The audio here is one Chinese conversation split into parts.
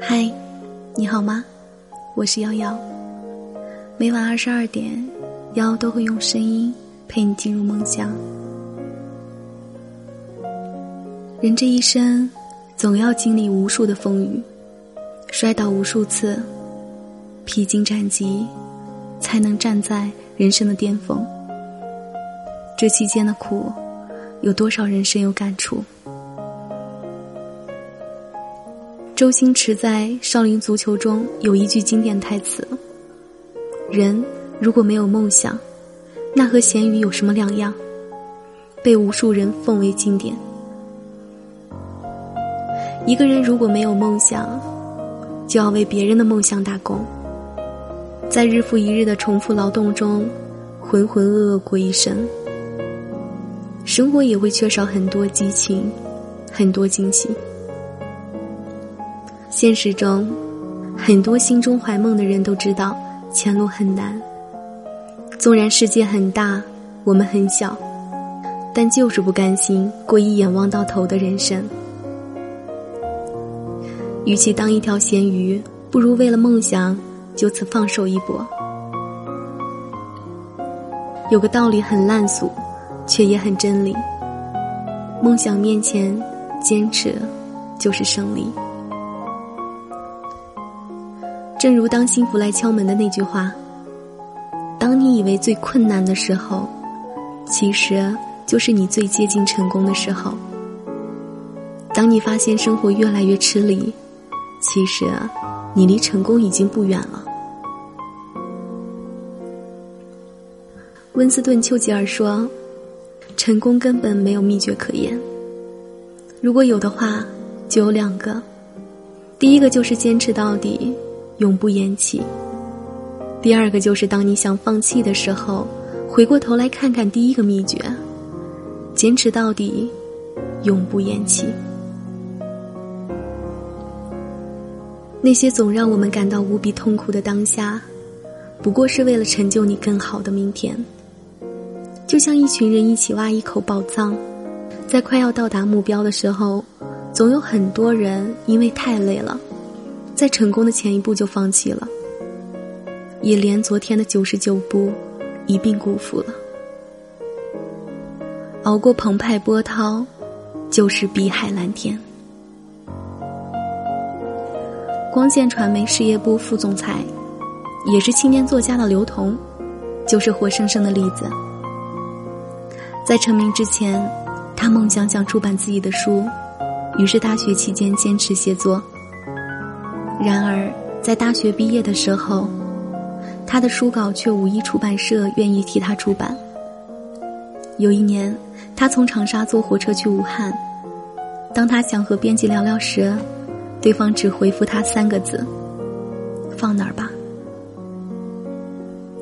嗨，你好吗？我是瑶瑶。每晚二十二点，瑶瑶都会用声音陪你进入梦乡。人这一生，总要经历无数的风雨，摔倒无数次，披荆斩棘，才能站在人生的巅峰。这期间的苦，有多少人深有感触？周星驰在《少林足球》中有一句经典台词：“人如果没有梦想，那和咸鱼有什么两样？”被无数人奉为经典。一个人如果没有梦想，就要为别人的梦想打工，在日复一日的重复劳动中，浑浑噩噩过一生。生活也会缺少很多激情，很多惊喜。现实中，很多心中怀梦的人都知道前路很难。纵然世界很大，我们很小，但就是不甘心过一眼望到头的人生。与其当一条咸鱼，不如为了梦想就此放手一搏。有个道理很烂俗，却也很真理：梦想面前，坚持就是胜利。正如当幸福来敲门的那句话：“当你以为最困难的时候，其实就是你最接近成功的时候。当你发现生活越来越吃力，其实你离成功已经不远了。”温斯顿·丘吉尔说：“成功根本没有秘诀可言。如果有的话，就有两个，第一个就是坚持到底。”永不言弃。第二个就是当你想放弃的时候，回过头来看看第一个秘诀：坚持到底，永不言弃。那些总让我们感到无比痛苦的当下，不过是为了成就你更好的明天。就像一群人一起挖一口宝藏，在快要到达目标的时候，总有很多人因为太累了。在成功的前一步就放弃了，也连昨天的九十九步一并辜负了。熬过澎湃波涛，就是碧海蓝天。光线传媒事业部副总裁，也是青年作家的刘同，就是活生生的例子。在成名之前，他梦想想出版自己的书，于是大学期间坚持写作。然而，在大学毕业的时候，他的书稿却无一出版社愿意替他出版。有一年，他从长沙坐火车去武汉，当他想和编辑聊聊时，对方只回复他三个字：“放那儿吧。”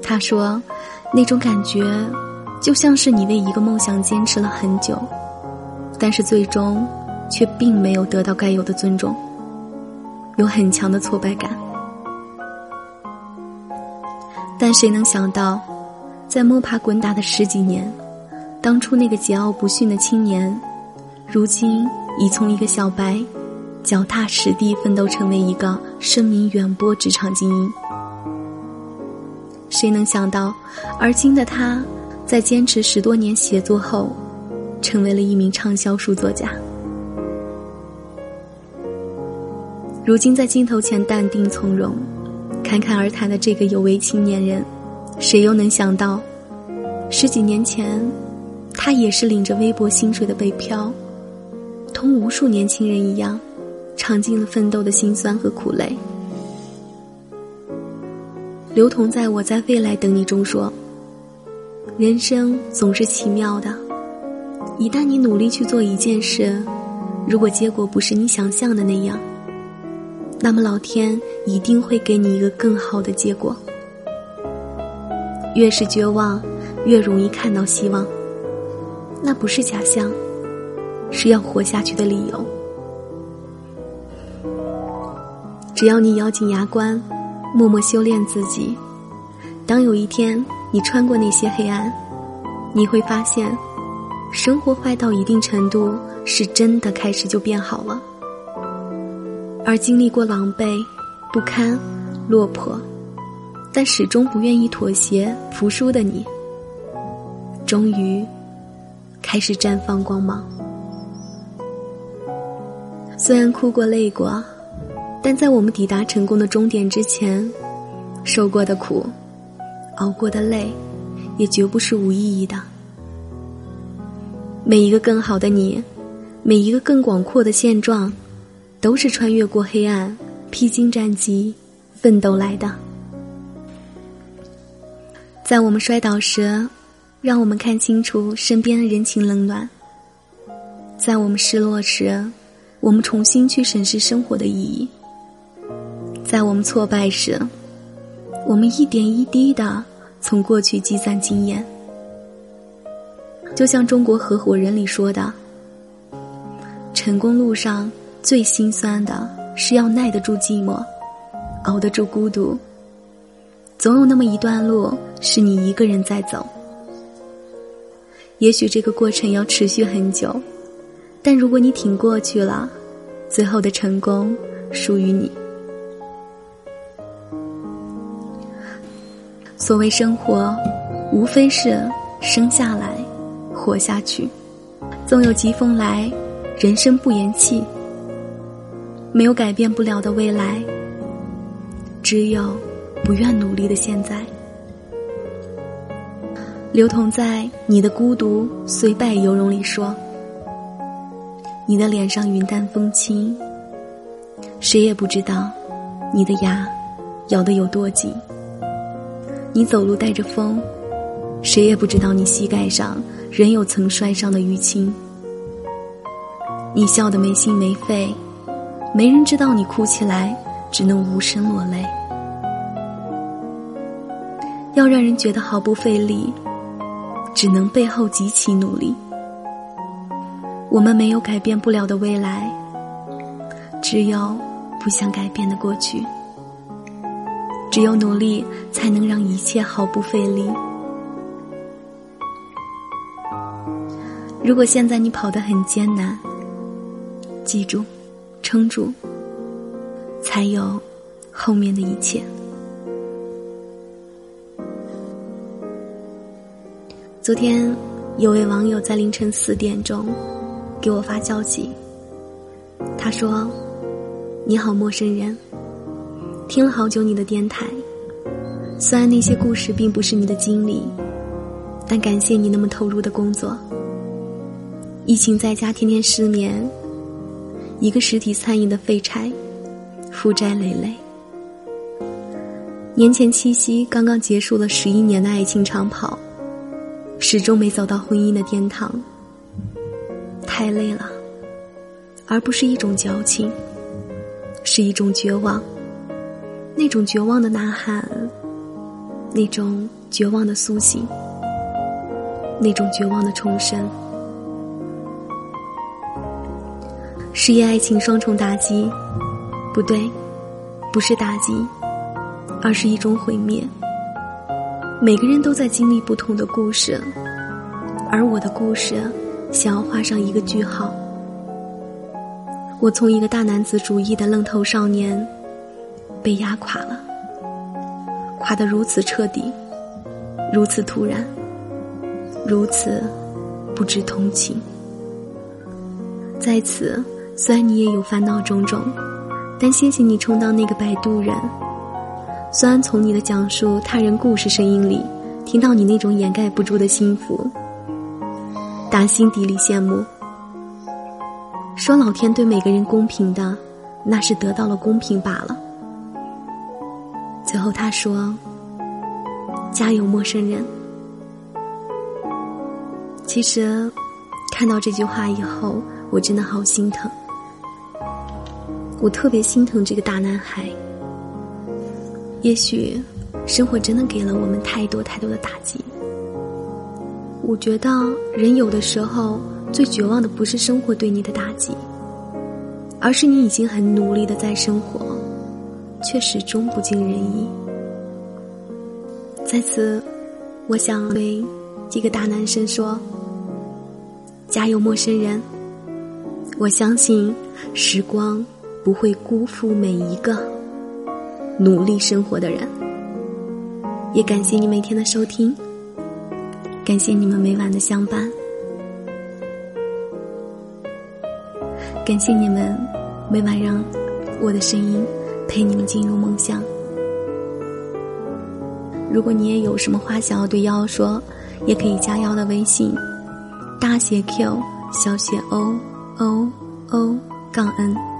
他说：“那种感觉，就像是你为一个梦想坚持了很久，但是最终，却并没有得到该有的尊重。”有很强的挫败感，但谁能想到，在摸爬滚打的十几年，当初那个桀骜不驯的青年，如今已从一个小白，脚踏实地奋斗成为一个声名远播职场精英。谁能想到，而今的他，在坚持十多年写作后，成为了一名畅销书作家。如今在镜头前淡定从容，侃侃而谈的这个有为青年人，谁又能想到，十几年前，他也是领着微薄薪水的北漂，同无数年轻人一样，尝尽了奋斗的辛酸和苦累。刘同在我在未来等你中说：“人生总是奇妙的，一旦你努力去做一件事，如果结果不是你想象的那样。”那么，老天一定会给你一个更好的结果。越是绝望，越容易看到希望。那不是假象，是要活下去的理由。只要你咬紧牙关，默默修炼自己，当有一天你穿过那些黑暗，你会发现，生活坏到一定程度，是真的开始就变好了。而经历过狼狈、不堪、落魄，但始终不愿意妥协、服输的你，终于开始绽放光芒。虽然哭过、累过，但在我们抵达成功的终点之前，受过的苦、熬过的累，也绝不是无意义的。每一个更好的你，每一个更广阔的现状。都是穿越过黑暗、披荆斩棘、奋斗来的。在我们摔倒时，让我们看清楚身边的人情冷暖；在我们失落时，我们重新去审视生活的意义；在我们挫败时，我们一点一滴的从过去积攒经验。就像《中国合伙人》里说的：“成功路上。”最心酸的是要耐得住寂寞，熬得住孤独。总有那么一段路是你一个人在走，也许这个过程要持续很久，但如果你挺过去了，最后的成功属于你。所谓生活，无非是生下来，活下去。纵有疾风来，人生不言弃。没有改变不了的未来，只有不愿努力的现在。刘同在《你的孤独虽败犹荣》里说：“你的脸上云淡风轻，谁也不知道你的牙咬得有多紧。你走路带着风，谁也不知道你膝盖上仍有曾摔伤的淤青。你笑得没心没肺。”没人知道你哭起来，只能无声落泪。要让人觉得毫不费力，只能背后极其努力。我们没有改变不了的未来，只有不想改变的过去。只有努力，才能让一切毫不费力。如果现在你跑得很艰难，记住。撑住，才有后面的一切。昨天有位网友在凌晨四点钟给我发消息，他说：“你好，陌生人，听了好久你的电台，虽然那些故事并不是你的经历，但感谢你那么投入的工作。疫情在家，天天失眠。”一个实体餐饮的废柴，负债累累。年前七夕刚刚结束了十一年的爱情长跑，始终没走到婚姻的殿堂。太累了，而不是一种矫情，是一种绝望。那种绝望的呐喊，那种绝望的苏醒，那种绝望的重生。事业爱情双重打击，不对，不是打击，而是一种毁灭。每个人都在经历不同的故事，而我的故事想要画上一个句号。我从一个大男子主义的愣头少年，被压垮了，垮得如此彻底，如此突然，如此不知同情，在此。虽然你也有烦恼种种，但谢谢你充当那个摆渡人。虽然从你的讲述他人故事声音里，听到你那种掩盖不住的幸福，打心底里羡慕。说老天对每个人公平的，那是得到了公平罢了。最后他说：“加油，陌生人。”其实，看到这句话以后，我真的好心疼。我特别心疼这个大男孩。也许，生活真的给了我们太多太多的打击。我觉得，人有的时候最绝望的不是生活对你的打击，而是你已经很努力的在生活，却始终不尽人意。在此，我想对这个大男生说：加油，陌生人！我相信，时光。不会辜负每一个努力生活的人。也感谢你每天的收听，感谢你们每晚的相伴，感谢你们每晚让我的声音陪你们进入梦乡。如果你也有什么话想要对幺幺说，也可以加幺的微信，大写 Q 小写 O O O 杠 N。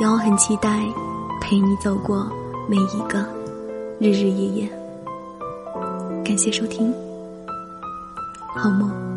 幺很期待陪你走过每一个日日夜夜。感谢收听，好梦。